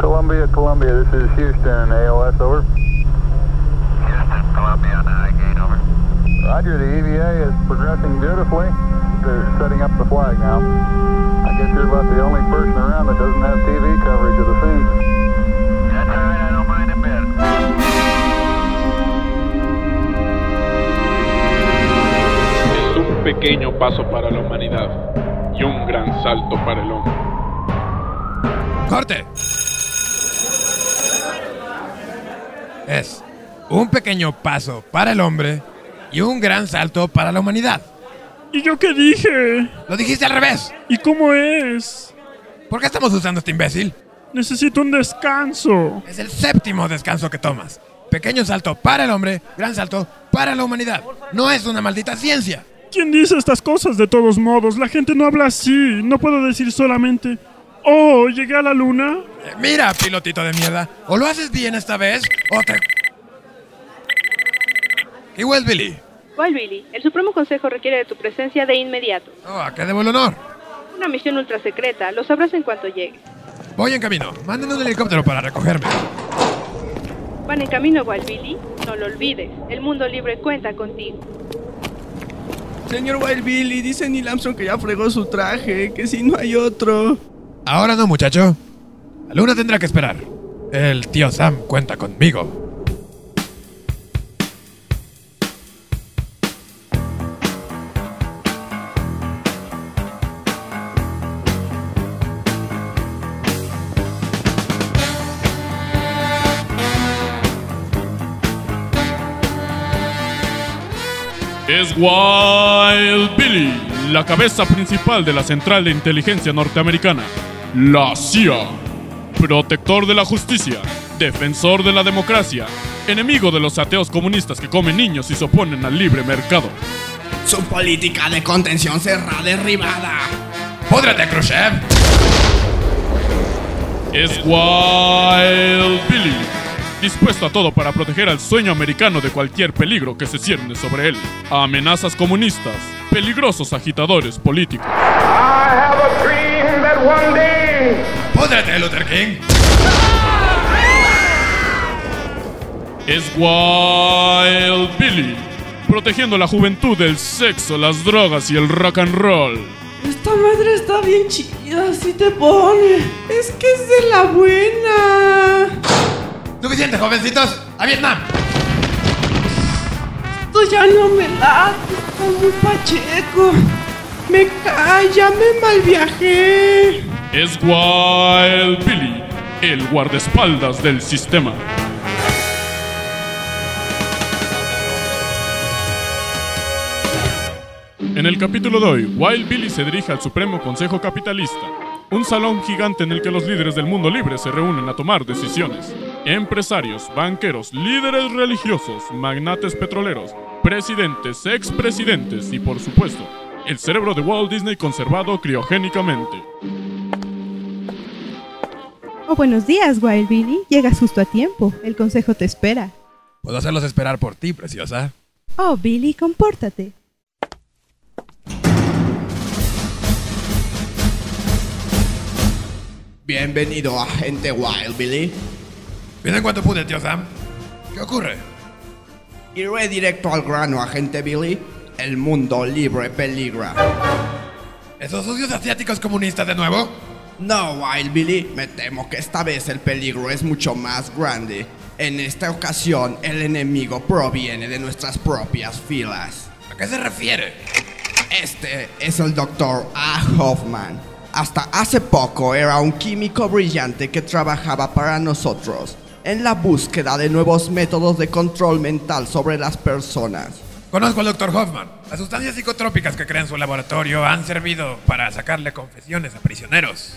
Columbia, Columbia, this is Houston, ALS, over. Houston, Columbia on the high gate, over. Roger, the EVA is progressing beautifully. They're setting up the flag now. I guess you're about the only person around that doesn't have TV coverage of the scene. That's all right, I don't mind a bit. Es un pequeño paso para la humanidad y un gran salto para el hombre. ¡Corte! Es un pequeño paso para el hombre y un gran salto para la humanidad. ¿Y yo qué dije? Lo dijiste al revés. ¿Y cómo es? ¿Por qué estamos usando este imbécil? Necesito un descanso. Es el séptimo descanso que tomas. Pequeño salto para el hombre, gran salto para la humanidad. No es una maldita ciencia. ¿Quién dice estas cosas de todos modos? La gente no habla así. No puedo decir solamente, oh, llegué a la luna. Eh, Mira, pilotito de mierda. O lo haces bien esta vez, o te... Igual, Billy. ¿Cuál, Billy? El Supremo Consejo requiere de tu presencia de inmediato. Oh, ¿a qué debo el honor? Una misión ultra secreta. Lo sabrás en cuanto llegue. Voy en camino. Manden un helicóptero para recogerme. Van en camino, Wild Billy. No lo olvides. El mundo libre cuenta contigo. Señor Wild Billy, dice Neil Armstrong que ya fregó su traje, que si no hay otro. Ahora no, muchacho. La luna tendrá que esperar. El tío Sam cuenta conmigo. Es Wild Billy, la cabeza principal de la Central de Inteligencia Norteamericana, la CIA. Protector de la justicia, defensor de la democracia, enemigo de los ateos comunistas que comen niños y se oponen al libre mercado. Su política de contención será derribada. ¡Púdrete, Khrushchev! Es Wild Billy, dispuesto a todo para proteger al sueño americano de cualquier peligro que se cierne sobre él. Amenazas comunistas, peligrosos agitadores políticos. ¡Púdrete, Luther King! Es Wild Billy, protegiendo la juventud del sexo, las drogas y el rock and roll. Esta madre está bien chida, si te pone. Es que es de la buena. ¡Suficiente, jovencitos! ¡A Vietnam! Esto ya no me late, está muy pacheco. Me cae, ya me malviajé. Es Wild Billy, el guardaespaldas del sistema. En el capítulo de hoy, Wild Billy se dirige al Supremo Consejo Capitalista, un salón gigante en el que los líderes del mundo libre se reúnen a tomar decisiones. Empresarios, banqueros, líderes religiosos, magnates petroleros, presidentes, expresidentes y, por supuesto, el cerebro de Walt Disney conservado criogénicamente. Oh, buenos días, Wild Billy. Llegas justo a tiempo. El consejo te espera. Puedo hacerlos esperar por ti, preciosa. Oh, Billy, compórtate. Bienvenido, agente Wild Billy. Bien en cuanto pude, tío Sam. ¿Qué ocurre? Iré directo al grano, agente Billy. El mundo libre peligra. ¿Esos sucios asiáticos comunistas de nuevo? No, Wild Billy, me temo que esta vez el peligro es mucho más grande. En esta ocasión, el enemigo proviene de nuestras propias filas. ¿A qué se refiere? Este es el Dr. A. Hoffman. Hasta hace poco era un químico brillante que trabajaba para nosotros en la búsqueda de nuevos métodos de control mental sobre las personas. Conozco al Dr. Hoffman. Las sustancias psicotrópicas que crea en su laboratorio han servido para sacarle confesiones a prisioneros.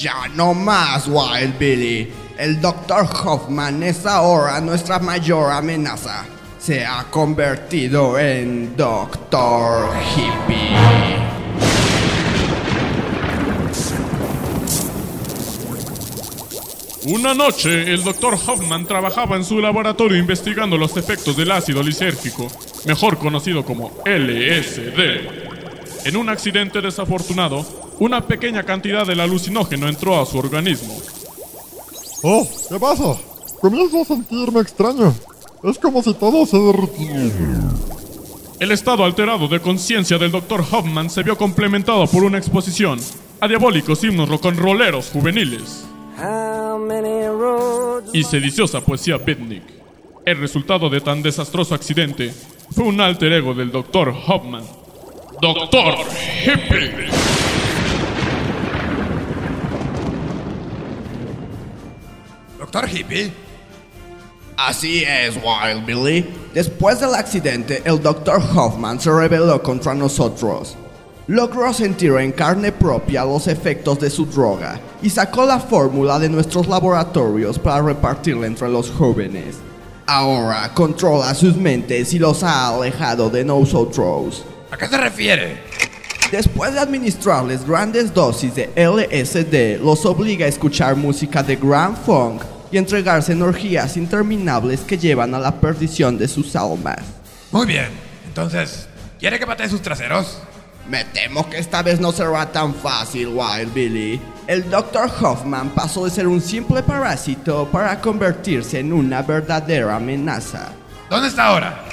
Ya no más, Wild Billy. El Dr. Hoffman es ahora nuestra mayor amenaza. Se ha convertido en Doctor Hippie. Una noche, el Dr. Hoffman trabajaba en su laboratorio investigando los efectos del ácido lisérgico, mejor conocido como LSD. En un accidente desafortunado, una pequeña cantidad del alucinógeno entró a su organismo. Oh, ¿qué pasa? Comienzo a sentirme extraño. Es como si todo se derritiera. El estado alterado de conciencia del Dr. Hoffman se vio complementado por una exposición a diabólicos himnos rock'n'rolleros juveniles y sediciosa poesía beatnik. El resultado de tan desastroso accidente fue un alter ego del Dr. Hoffman, Dr. Hippie. ¿Doctor Hippie? Así es, Wild Billy. Después del accidente, el Dr. Hoffman se rebeló contra nosotros. Logró sentir en carne propia los efectos de su droga y sacó la fórmula de nuestros laboratorios para repartirla entre los jóvenes. Ahora controla sus mentes y los ha alejado de nosotros. ¿A qué se refiere? Después de administrarles grandes dosis de LSD, los obliga a escuchar música de Grand Funk y entregarse en orgías interminables que llevan a la perdición de sus almas. Muy bien. Entonces, ¿quiere que patee sus traseros? Me temo que esta vez no será tan fácil, Wild Billy. El Dr. Hoffman pasó de ser un simple parásito para convertirse en una verdadera amenaza. ¿Dónde está ahora?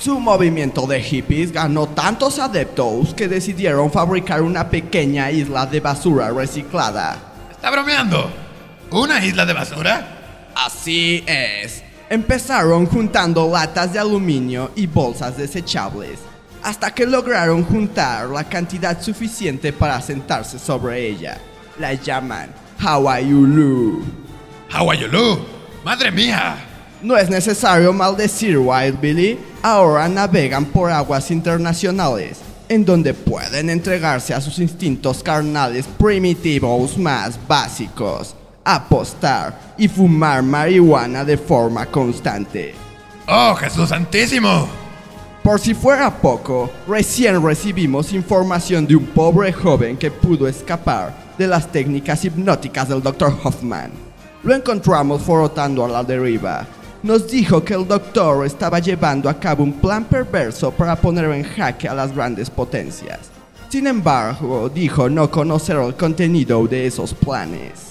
Su movimiento de hippies ganó tantos adeptos que decidieron fabricar una pequeña isla de basura reciclada. ¿Está bromeando? ¿Una isla de basura? Así es. Empezaron juntando latas de aluminio y bolsas desechables, hasta que lograron juntar la cantidad suficiente para sentarse sobre ella. La llaman Hawaiiulu. ¿Hawaiiulu? ¡Madre mía! No es necesario maldecir Wild Billy, ahora navegan por aguas internacionales, en donde pueden entregarse a sus instintos carnales primitivos más básicos, apostar y fumar marihuana de forma constante. ¡Oh, Jesús Santísimo! Por si fuera poco, recién recibimos información de un pobre joven que pudo escapar de las técnicas hipnóticas del Dr. Hoffman. Lo encontramos frotando a la deriva. Nos dijo que el doctor estaba llevando a cabo un plan perverso para poner en jaque a las grandes potencias. Sin embargo, dijo no conocer el contenido de esos planes.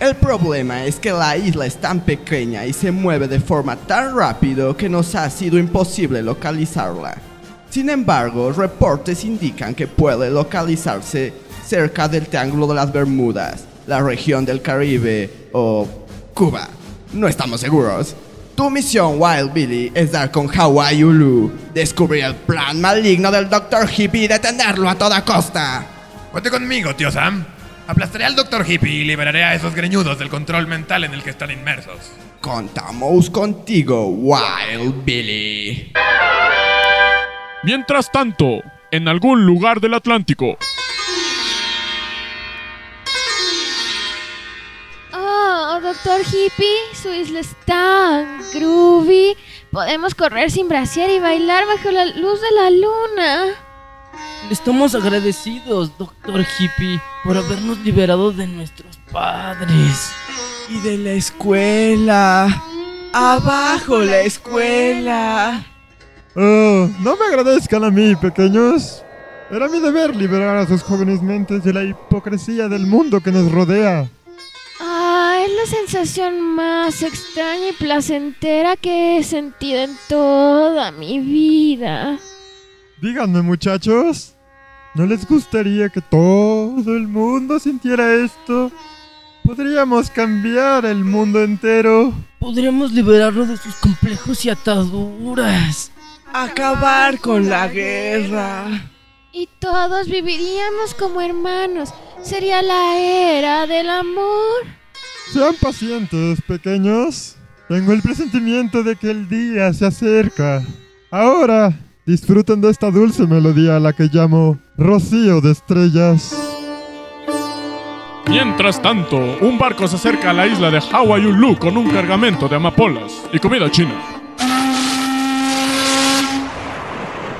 El problema es que la isla es tan pequeña y se mueve de forma tan rápido que nos ha sido imposible localizarla. Sin embargo, reportes indican que puede localizarse cerca del Triángulo de las Bermudas, la región del Caribe o Cuba. No estamos seguros. Tu misión, Wild Billy, es dar con Hawaii Ulu, descubrir el plan maligno del Dr. Hippie y detenerlo a toda costa. Cuente conmigo, tío Sam. Aplastaré al Dr. Hippie y liberaré a esos greñudos del control mental en el que están inmersos. Contamos contigo, Wild Billy. Mientras tanto, en algún lugar del Atlántico, Oh, doctor Hippie, su isla es tan groovy. Podemos correr sin brasier y bailar bajo la luz de la luna. Estamos agradecidos, doctor Hippie, por habernos liberado de nuestros padres. Y de la escuela. Abajo la escuela. Oh, no me agradezcan a mí, pequeños. Era mi deber liberar a sus jóvenes mentes de la hipocresía del mundo que nos rodea. Ah, es la sensación más extraña y placentera que he sentido en toda mi vida. Díganme, muchachos, ¿no les gustaría que todo el mundo sintiera esto? Podríamos cambiar el mundo entero. Podríamos liberarlo de sus complejos y ataduras. Acabar con la guerra. Y todos viviríamos como hermanos. Sería la era del amor. Sean pacientes, pequeños. Tengo el presentimiento de que el día se acerca. Ahora, disfruten de esta dulce melodía a la que llamo Rocío de Estrellas. Mientras tanto, un barco se acerca a la isla de Hawaii Ulu con un cargamento de amapolas y comida china.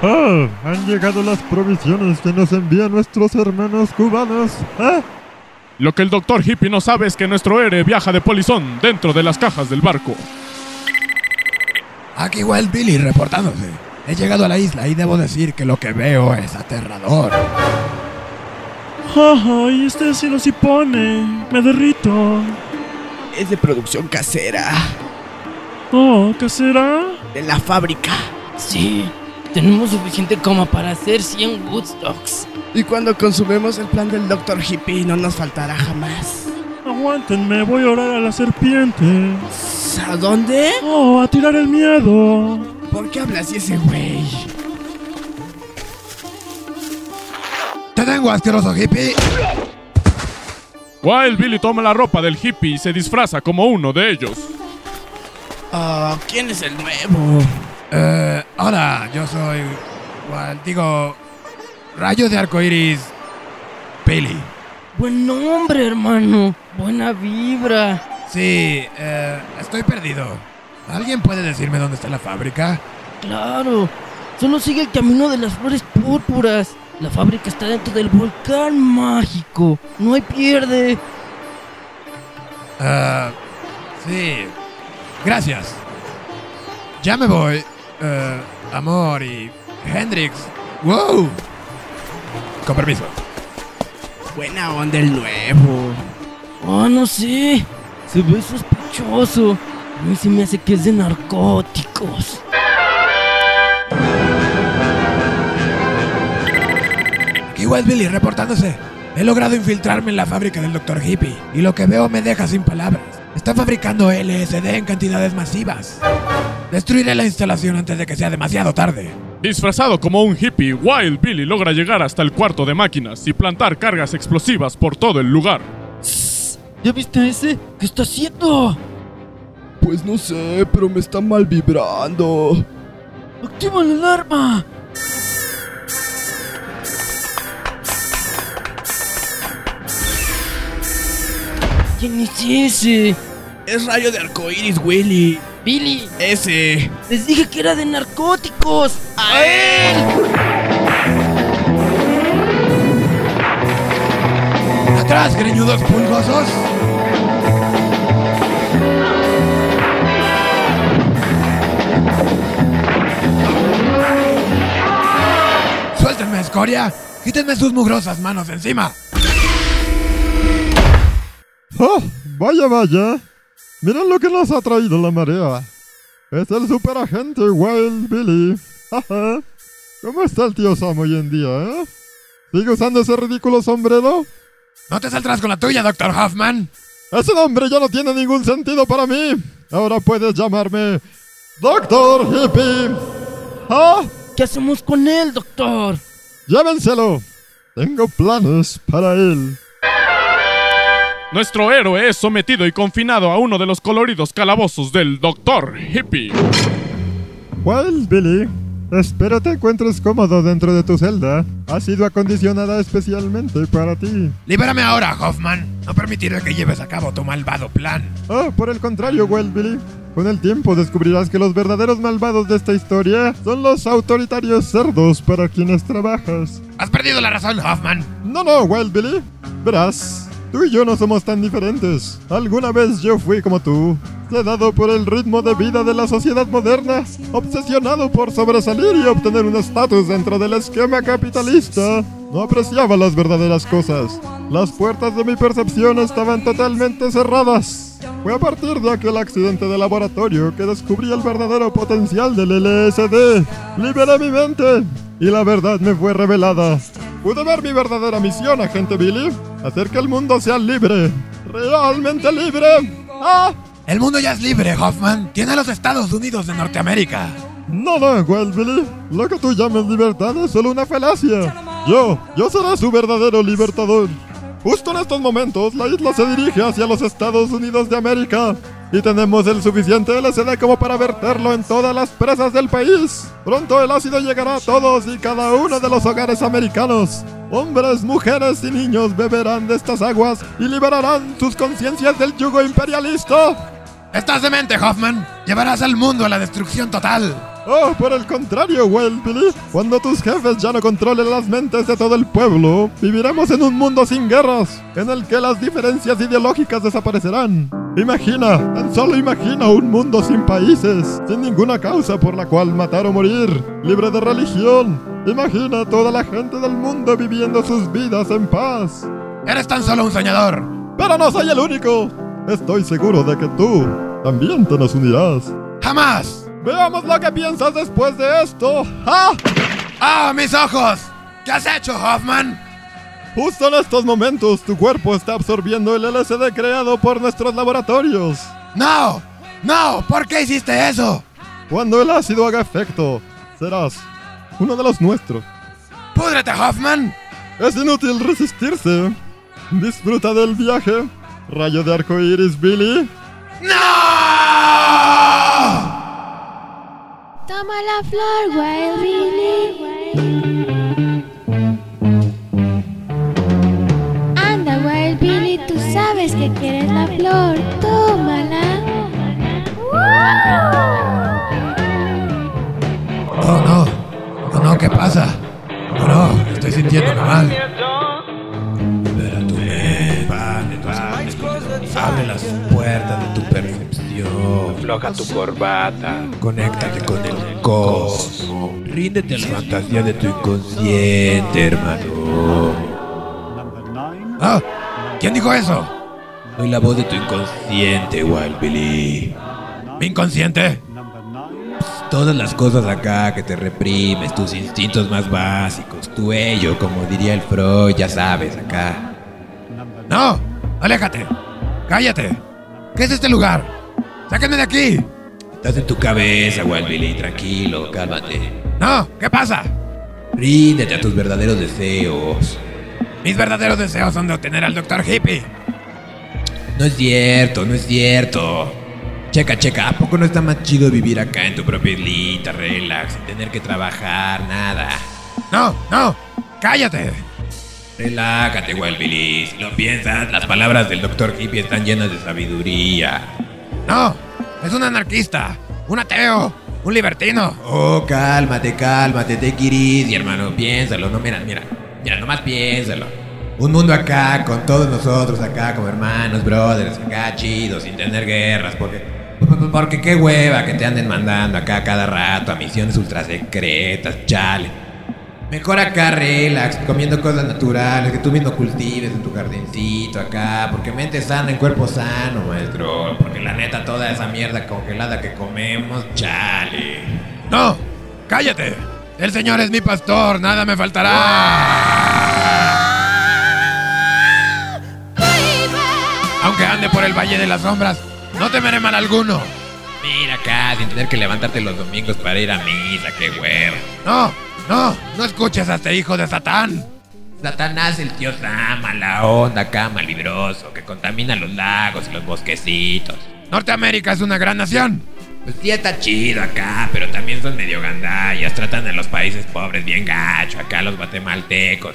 ¡Ah! Han llegado las provisiones que nos envían nuestros hermanos cubanos. ¿Ah? Lo que el doctor Hippie no sabe es que nuestro héroe viaja de polizón dentro de las cajas del barco. Aquí Wild Billy reportándose. He llegado a la isla y debo decir que lo que veo es aterrador. Ay, este cielo sí pone. Me derrito. Es de producción casera. Oh, casera. De la fábrica. Sí, tenemos suficiente coma para hacer 100 Woodstocks. Y cuando consumemos el plan del Dr. Hippie no nos faltará jamás. Aguántenme, voy a orar a la serpiente. ¿A dónde? Oh, a tirar el miedo. ¿Por qué hablas así ese güey? ¡Te tengo, asqueroso hippie! Wild Billy toma la ropa del hippie y se disfraza como uno de ellos. Ah, ¿quién es el nuevo? Eh, hola, yo soy. Well, digo. Rayo de arcoiris. Billy. Buen nombre, hermano. Buena vibra. Sí, eh, estoy perdido. ¿Alguien puede decirme dónde está la fábrica? Claro. Solo sigue el camino de las flores púrpuras. La fábrica está dentro del volcán mágico. No hay pierde. Ah, sí. Gracias. Ya me voy. Eh, amor y Hendrix. ¡Wow! Con permiso. Buena onda el nuevo. Oh, no sé. Se ve sospechoso. A mí se me hace que es de narcóticos. Aquí Wild Billy reportándose. He logrado infiltrarme en la fábrica del Dr. Hippie y lo que veo me deja sin palabras. Está fabricando LSD en cantidades masivas. Destruiré la instalación antes de que sea demasiado tarde. Disfrazado como un hippie, Wild Billy logra llegar hasta el cuarto de máquinas y plantar cargas explosivas por todo el lugar. ¿Ya viste ese? ¿Qué está haciendo? Pues no sé, pero me está mal vibrando. ¡Activa la alarma! ¿Quién es ese? Es rayo de arcoiris, Willy. Billy. Ese. Les dije que era de narcóticos. ¡A él! ¡Atrás, greñudos pulgosos! Escoria! ¡Quítenme sus mugrosas manos encima! ¡Oh! Vaya, vaya. Miren lo que nos ha traído la marea. Es el superagente Wild Billy. ¿Cómo está el tío Sam hoy en día, eh? ¿Sigue usando ese ridículo sombrero? No te saldrás con la tuya, Dr. Hoffman. Ese nombre ya no tiene ningún sentido para mí. Ahora puedes llamarme Doctor Hippie. ¿Ah? ¿Qué hacemos con él, doctor? Llévenselo. Tengo planes para él. Nuestro héroe es sometido y confinado a uno de los coloridos calabozos del Doctor Hippie. Wild Billy, espero te encuentres cómodo dentro de tu celda. Ha sido acondicionada especialmente para ti. Libérame ahora, Hoffman. No permitiré que lleves a cabo tu malvado plan. Oh, por el contrario, Wild Billy. Con el tiempo descubrirás que los verdaderos malvados de esta historia son los autoritarios cerdos para quienes trabajas. Has perdido la razón, Hoffman. No, no, Wild Billy. Verás, tú y yo no somos tan diferentes. Alguna vez yo fui como tú, sedado por el ritmo de vida de la sociedad moderna, obsesionado por sobresalir y obtener un estatus dentro del esquema capitalista. No apreciaba las verdaderas cosas. Las puertas de mi percepción estaban totalmente cerradas. Fue a partir de aquel accidente de laboratorio que descubrí el verdadero potencial del LSD. Liberé mi mente y la verdad me fue revelada. Pude ver mi verdadera misión, agente Billy. Hacer que el mundo sea libre. Realmente libre. ¡Ah! El mundo ya es libre, Hoffman. Tiene a los Estados Unidos de Norteamérica. No, no, Wild Billy. Lo que tú llamas libertad es solo una falacia. Yo, yo seré su verdadero libertador. Justo en estos momentos, la isla se dirige hacia los Estados Unidos de América. Y tenemos el suficiente LSD como para verterlo en todas las presas del país. Pronto el ácido llegará a todos y cada uno de los hogares americanos. Hombres, mujeres y niños beberán de estas aguas y liberarán sus conciencias del yugo imperialista. Estás demente, Hoffman. Llevarás al mundo a la destrucción total. Oh, por el contrario, Billy. Cuando tus jefes ya no controlen las mentes de todo el pueblo, viviremos en un mundo sin guerras, en el que las diferencias ideológicas desaparecerán. Imagina, tan solo imagina un mundo sin países, sin ninguna causa por la cual matar o morir, libre de religión. Imagina toda la gente del mundo viviendo sus vidas en paz. Eres tan solo un soñador. Pero no soy el único. estoy seguro de que tú también te nos unirás. ¡Jamás! Veamos lo que piensas después de esto. ¡Ah! ¡Ah, mis ojos! ¿Qué has hecho, Hoffman? Justo en estos momentos, tu cuerpo está absorbiendo el LSD creado por nuestros laboratorios. ¡No! ¡No! ¿Por qué hiciste eso? Cuando el ácido haga efecto, serás uno de los nuestros. ¡Púdrete, Hoffman! Es inútil resistirse. Disfruta del viaje. Rayo de arco iris, Billy. Toma la flor, Wild Billy. Que quieres la flor. Tómala. Oh, no. Oh, no, ¿qué pasa? Oh, no, estoy sintiéndome mal. Libera tu mente de tus Abre las puertas de tu percepción. Afloja tu corbata. Conéctate con el cosmos. Ríndete a la fantasía de tu inconsciente, hermano. Ah, ¿quién dijo eso? Soy la voz de tu inconsciente, Wild. ¿Mi inconsciente? Todas las cosas acá que te reprimes, tus instintos más básicos, tu ello, como diría el Freud, ya sabes, acá. ¡No! ¡Aléjate! ¡Cállate! ¿Qué es este lugar? ¡Sáquenme de aquí! Estás en tu cabeza, Wild tranquilo, cálmate. ¡No! ¿Qué pasa? Ríndete a tus verdaderos deseos. Mis verdaderos deseos son de obtener al Dr. Hippie. No es cierto, no es cierto. Checa, checa, ¿a poco no está más chido vivir acá en tu propia islita, relax, sin tener que trabajar, nada? No, no, cállate. Relájate, Wild Billy. Si lo piensas, las palabras del Dr. Hippie están llenas de sabiduría. No, es un anarquista, un ateo, un libertino. Oh, cálmate, cálmate, te y hermano, piénsalo, no, mira, mira, mira, nomás piénsalo. Un mundo acá, con todos nosotros acá como hermanos, brothers, acá chidos, sin tener guerras, porque... Porque qué hueva que te anden mandando acá cada rato a misiones ultra secretas, chale. Mejor acá relax, comiendo cosas naturales, que tú mismo cultives en tu jardincito acá, porque mente sana en cuerpo sano, maestro. Porque la neta toda esa mierda congelada que comemos, chale. No, cállate. El Señor es mi pastor, nada me faltará. Ande por el Valle de las Sombras, no temeré mal alguno. Mira acá, sin tener que levantarte los domingos para ir a misa, qué huevo. No, no, no escuches a este hijo de Satán. Satanás, el tío Sam, mala onda acá, malibroso, que contamina los lagos y los bosquecitos. Norteamérica es una gran nación. Pues sí está chido acá, pero también son medio gandallas, tratan a los países pobres bien gacho, acá los guatemaltecos.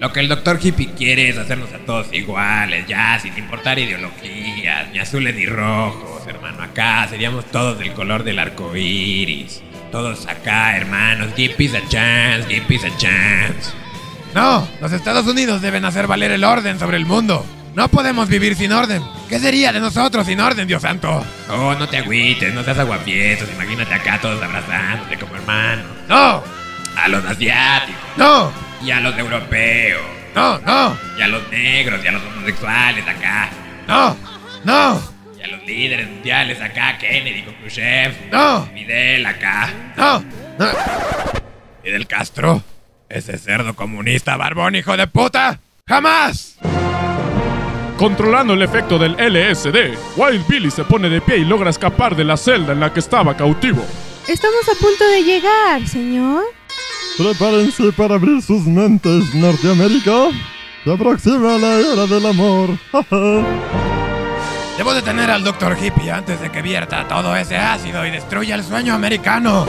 Lo que el doctor hippie quiere es hacernos a todos iguales, ya, sin importar ideologías, ni azules ni rojos, hermano. Acá seríamos todos del color del arco iris. Todos acá, hermanos. Give peace a chance, give peace a chance. No, los Estados Unidos deben hacer valer el orden sobre el mundo. No podemos vivir sin orden. ¿Qué sería de nosotros sin orden, Dios santo? Oh, no te agüites, no seas aguapiestos. Imagínate acá todos abrazándote como hermanos. ¡No! A los asiáticos. ¡No! Y a los europeos. ¡No, no! Y a los negros y a los homosexuales acá. ¡No! ¡No! Y a los líderes mundiales acá, Kennedy con Khrushchev. ¡No! Fidel acá. ¡No! ¡No! ¿Fidel Castro? ¿Ese cerdo comunista barbón hijo de puta? ¡Jamás! Controlando el efecto del LSD, Wild Billy se pone de pie y logra escapar de la celda en la que estaba cautivo. Estamos a punto de llegar, señor. Prepárense para abrir sus mentes, Norteamérica. Se aproxima la era del amor. Debo detener al Dr. Hippie antes de que vierta todo ese ácido y destruya el sueño americano.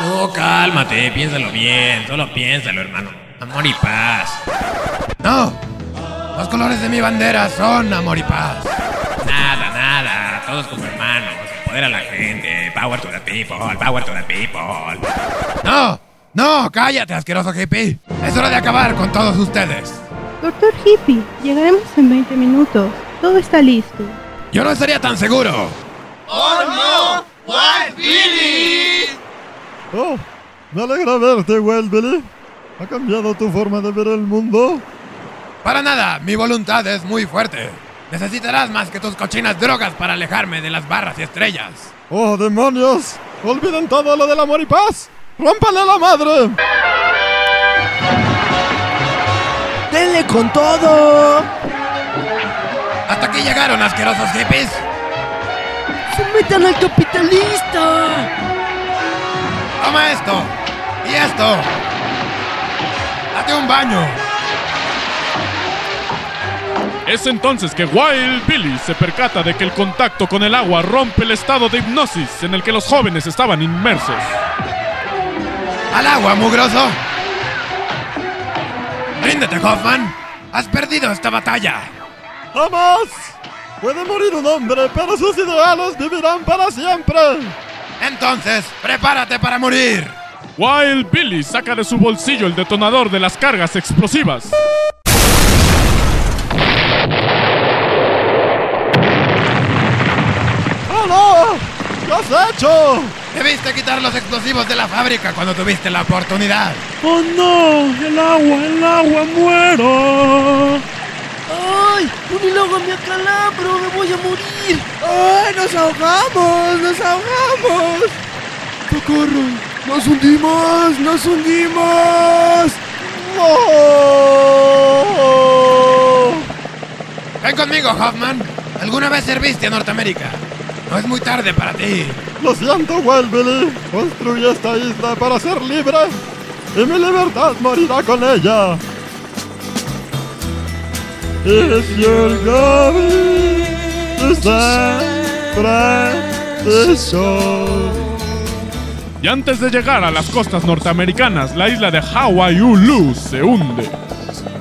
No, cálmate, piénsalo bien, solo piénsalo, hermano. Amor y paz. No, los colores de mi bandera son amor y paz. Nada, nada, todos como hermanos. Poder a la gente, power to the people, power to the people. No, no, cállate, asqueroso hippie. Es hora de acabar con todos ustedes. Doctor Hippie, llegaremos en 20 minutos. Todo está listo. Yo no estaría tan seguro. ¡Oh no! ¡Wild Billy! Oh, me alegra verte, Wild Billy. ¿Ha cambiado tu forma de ver el mundo? Para nada, mi voluntad es muy fuerte. Necesitarás más que tus cochinas drogas para alejarme de las barras y estrellas. ¡Oh, demonios! ¡Olviden todo lo del amor y paz! ¡Rómpanle la madre! ¡Denle con todo! ¡Hasta aquí llegaron, asquerosos hippies! ¡Sometan al capitalista! ¡Toma esto! ¡Y esto! ¡Date un baño! Es entonces que Wild Billy se percata de que el contacto con el agua rompe el estado de hipnosis en el que los jóvenes estaban inmersos. ¡Al agua, mugroso! ¡Ríndete, Hoffman! ¡Has perdido esta batalla! ¡Jamás! Puede morir un hombre, pero sus ideales vivirán para siempre. Entonces, prepárate para morir. Wild Billy saca de su bolsillo el detonador de las cargas explosivas. ¡Oh no! ¿Qué has hecho? Debiste quitar los explosivos de la fábrica cuando tuviste la oportunidad. ¡Oh no! ¡El agua, el agua, muero! ¡Ay! ¡Un me acalabro! ¡Me voy a morir! ¡Ay, nos ahogamos! ¡Nos ahogamos! ¡Socorro! ¡Nos hundimos! ¡Nos hundimos! ¡Oh! Ven conmigo, Hoffman. ¿Alguna vez serviste a Norteamérica? No es muy tarde para ti. Lo siento, Wild Billy. Construí esta isla para ser libre. Y mi libertad morirá con ella. Going to San Francisco. Y antes de llegar a las costas norteamericanas, la isla de Hawaiiulu se hunde.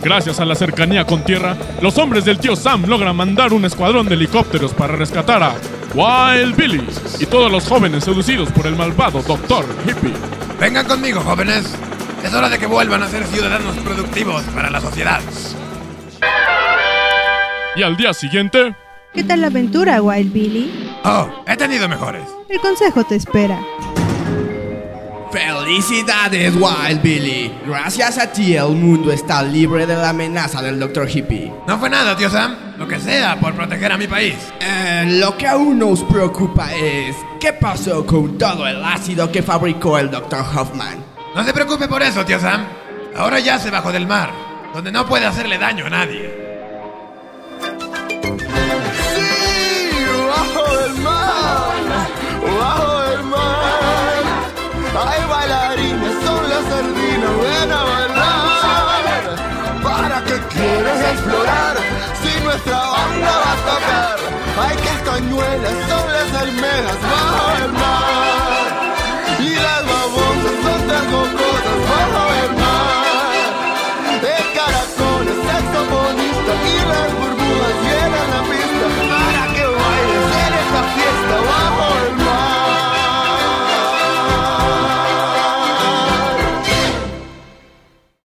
Gracias a la cercanía con tierra, los hombres del tío Sam logran mandar un escuadrón de helicópteros para rescatar a Wild Billy y todos los jóvenes seducidos por el malvado Doctor Hippie. Vengan conmigo, jóvenes. Es hora de que vuelvan a ser ciudadanos productivos para la sociedad. Y al día siguiente... ¿Qué tal la aventura, Wild Billy? Oh, he tenido mejores. El consejo te espera. ¡Felicidades, Wild Billy! Gracias a ti el mundo está libre de la amenaza del Dr. Hippie. No fue nada, tío Sam. Lo que sea por proteger a mi país. Eh, lo que aún nos preocupa es qué pasó con todo el ácido que fabricó el Dr. Hoffman. No se preocupe por eso, tío Sam. Ahora yace bajo del mar, donde no puede hacerle daño a nadie. ¡Sí! ¡Bajo del mar! ¡Bajo ¿Para qué quieres explorar? Si nuestra banda va a tocar, hay castañuelas, las almejas bajo el mar. Y las babosas son tan